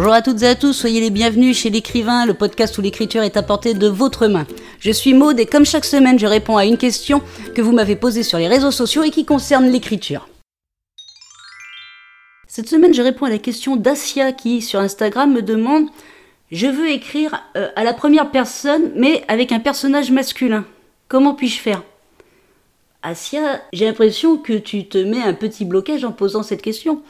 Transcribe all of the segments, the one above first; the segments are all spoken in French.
Bonjour à toutes et à tous, soyez les bienvenus chez l'écrivain, le podcast où l'écriture est apportée de votre main. Je suis Maude et comme chaque semaine, je réponds à une question que vous m'avez posée sur les réseaux sociaux et qui concerne l'écriture. Cette semaine, je réponds à la question d'Asia qui, sur Instagram, me demande Je veux écrire euh, à la première personne, mais avec un personnage masculin. Comment puis-je faire? Asia, j'ai l'impression que tu te mets un petit blocage en posant cette question.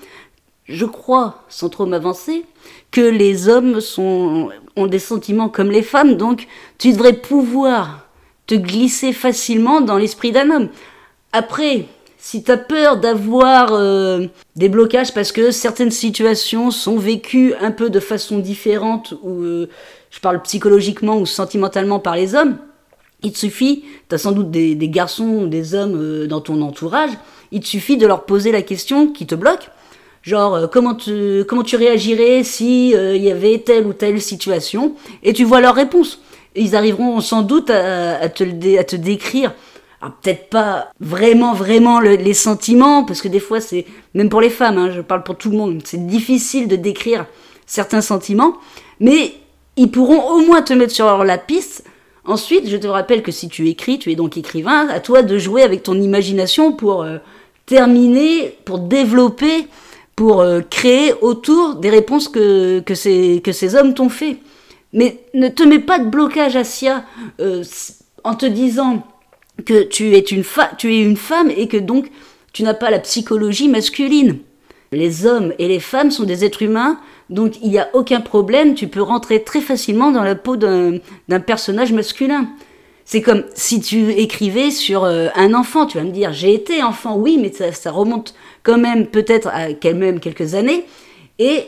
Je crois, sans trop m'avancer, que les hommes sont, ont des sentiments comme les femmes, donc tu devrais pouvoir te glisser facilement dans l'esprit d'un homme. Après, si tu as peur d'avoir euh, des blocages parce que certaines situations sont vécues un peu de façon différente, ou euh, je parle psychologiquement ou sentimentalement par les hommes, il te suffit, tu as sans doute des, garçons ou des hommes euh, dans ton entourage, il te suffit de leur poser la question qui te bloque. Genre, euh, comment, tu, comment tu réagirais si euh, y avait telle ou telle situation Et tu vois leur réponse. Ils arriveront sans doute à, te, à te décrire peut-être pas vraiment vraiment les sentiments parce que des fois c'est même pour les femmes hein, je parle pour tout le monde c'est difficile de décrire certains sentiments mais ils pourront au moins te mettre sur la piste Ensuite, je te rappelle que si tu écris, tu es donc écrivain, à toi de jouer avec ton imagination pour euh, terminer, pour développer, pour euh, créer autour des réponses que, ces, hommes t'ont fait. Mais ne te mets pas de blocage à euh, en te disant que tu es, une tu es une femme et que donc tu n'as pas la psychologie masculine. Les hommes et les femmes sont des êtres humains donc il n'y a aucun problème, tu peux rentrer très facilement dans la peau d'un personnage masculin. C'est comme si tu écrivais sur euh, un enfant, tu vas me dire j'ai été enfant, oui, mais ça, remonte quand même peut-être à quelques années. Et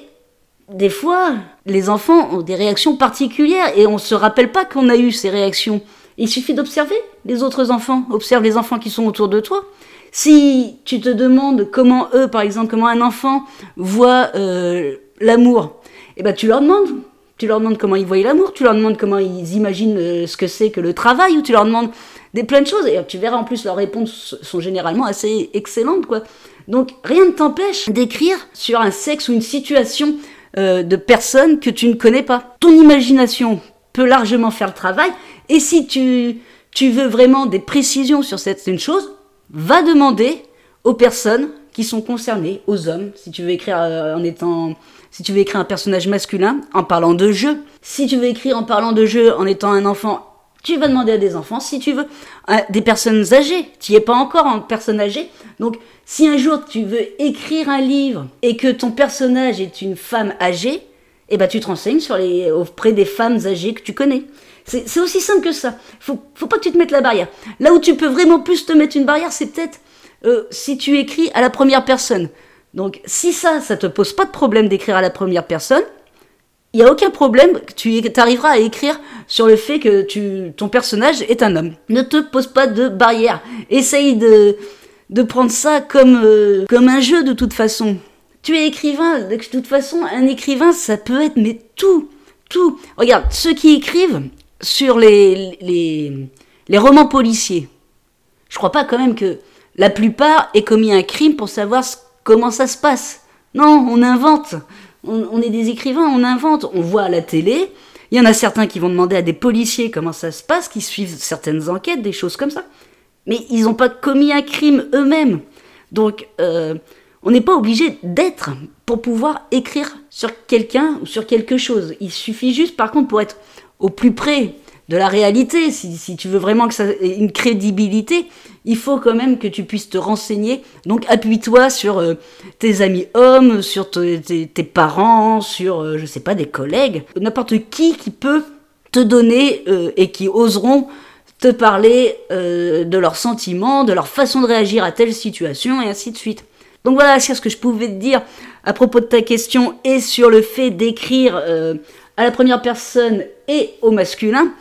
des fois, les enfants ont des réactions particulières et on ne se rappelle pas qu'on a eu ces réactions. Il suffit d'observer les autres enfants, observe les enfants qui sont autour de toi. Si tu te demandes comment eux, par exemple, comment un enfant voit euh, l'amour, eh ben tu leur demandes. Tu leur demandes comment ils voient l'amour, tu leur demandes comment ils imaginent euh, ce que c'est que le travail, ou tu leur demandes des plein de choses. Et tu verras en plus leurs réponses sont généralement assez excellentes, quoi. Donc rien ne t'empêche d'écrire sur un sexe ou une situation euh, de personnes que tu ne connais pas. Ton imagination peut largement faire le travail. Et si tu, tu veux vraiment des précisions sur cette chose, va demander aux personnes qui sont concernées, aux hommes, si tu veux écrire euh, en étant si tu veux écrire un personnage masculin en parlant de jeu, si tu veux écrire en parlant de jeu en étant un enfant, tu vas demander à des enfants, si tu veux, à des personnes âgées, tu n'y es pas encore en personne âgée. Donc, si un jour tu veux écrire un livre et que ton personnage est une femme âgée, eh ben tu te renseignes sur les, auprès des femmes âgées que tu connais. C'est aussi simple que ça. Faut, faut pas que tu te mettes la barrière. Là où tu peux vraiment plus te mettre une barrière, c'est peut-être euh, si tu écris à la première personne. Donc si ça, ça te pose pas de problème d'écrire à la première personne, il n'y a aucun problème, tu arriveras à écrire sur le fait que ton personnage est un homme. Ne te pose pas de barrière. Essaye de, de prendre ça comme, euh, comme un jeu de toute façon. Tu es écrivain, de toute façon, un écrivain, ça peut être, mais tout, tout. Regarde, ceux qui écrivent sur les, les, les romans policiers, je crois pas quand même que la plupart aient commis un crime pour savoir ce comment ça se passe? Non, on invente. On, est des écrivains, on invente. On voit à la télé. Il y en a certains qui vont demander à des policiers comment ça se passe, qui suivent certaines enquêtes, des choses comme ça. Mais ils n'ont pas commis un crime eux-mêmes. Donc, euh, on n'est pas obligé d'être pour pouvoir écrire sur quelqu'un ou sur quelque chose. Il suffit juste, par contre, pour être au plus près de la réalité, si, tu veux vraiment que ça ait une crédibilité, il faut quand même que tu puisses te renseigner. Donc appuie-toi sur euh, tes amis hommes, sur tes, parents, sur, je euh, je sais pas, des collègues, n'importe qui qui peut te donner euh, et qui oseront te parler de leurs sentiments, de leur façon de réagir à telle situation et ainsi de suite. Donc voilà, c'est ce que je pouvais te dire à propos de ta question et sur le fait d'écrire à la première personne et au masculin.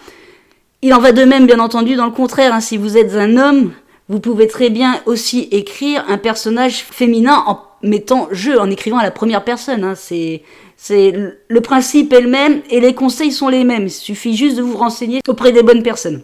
Il en va de même, bien entendu, dans le contraire. Hein. si vous êtes un homme, vous pouvez très bien aussi écrire un personnage féminin en mettant jeu, en écrivant à la première personne. Hein. C'est, c'est le principe est le même et les conseils sont les mêmes. Il suffit juste de vous renseigner auprès des bonnes personnes.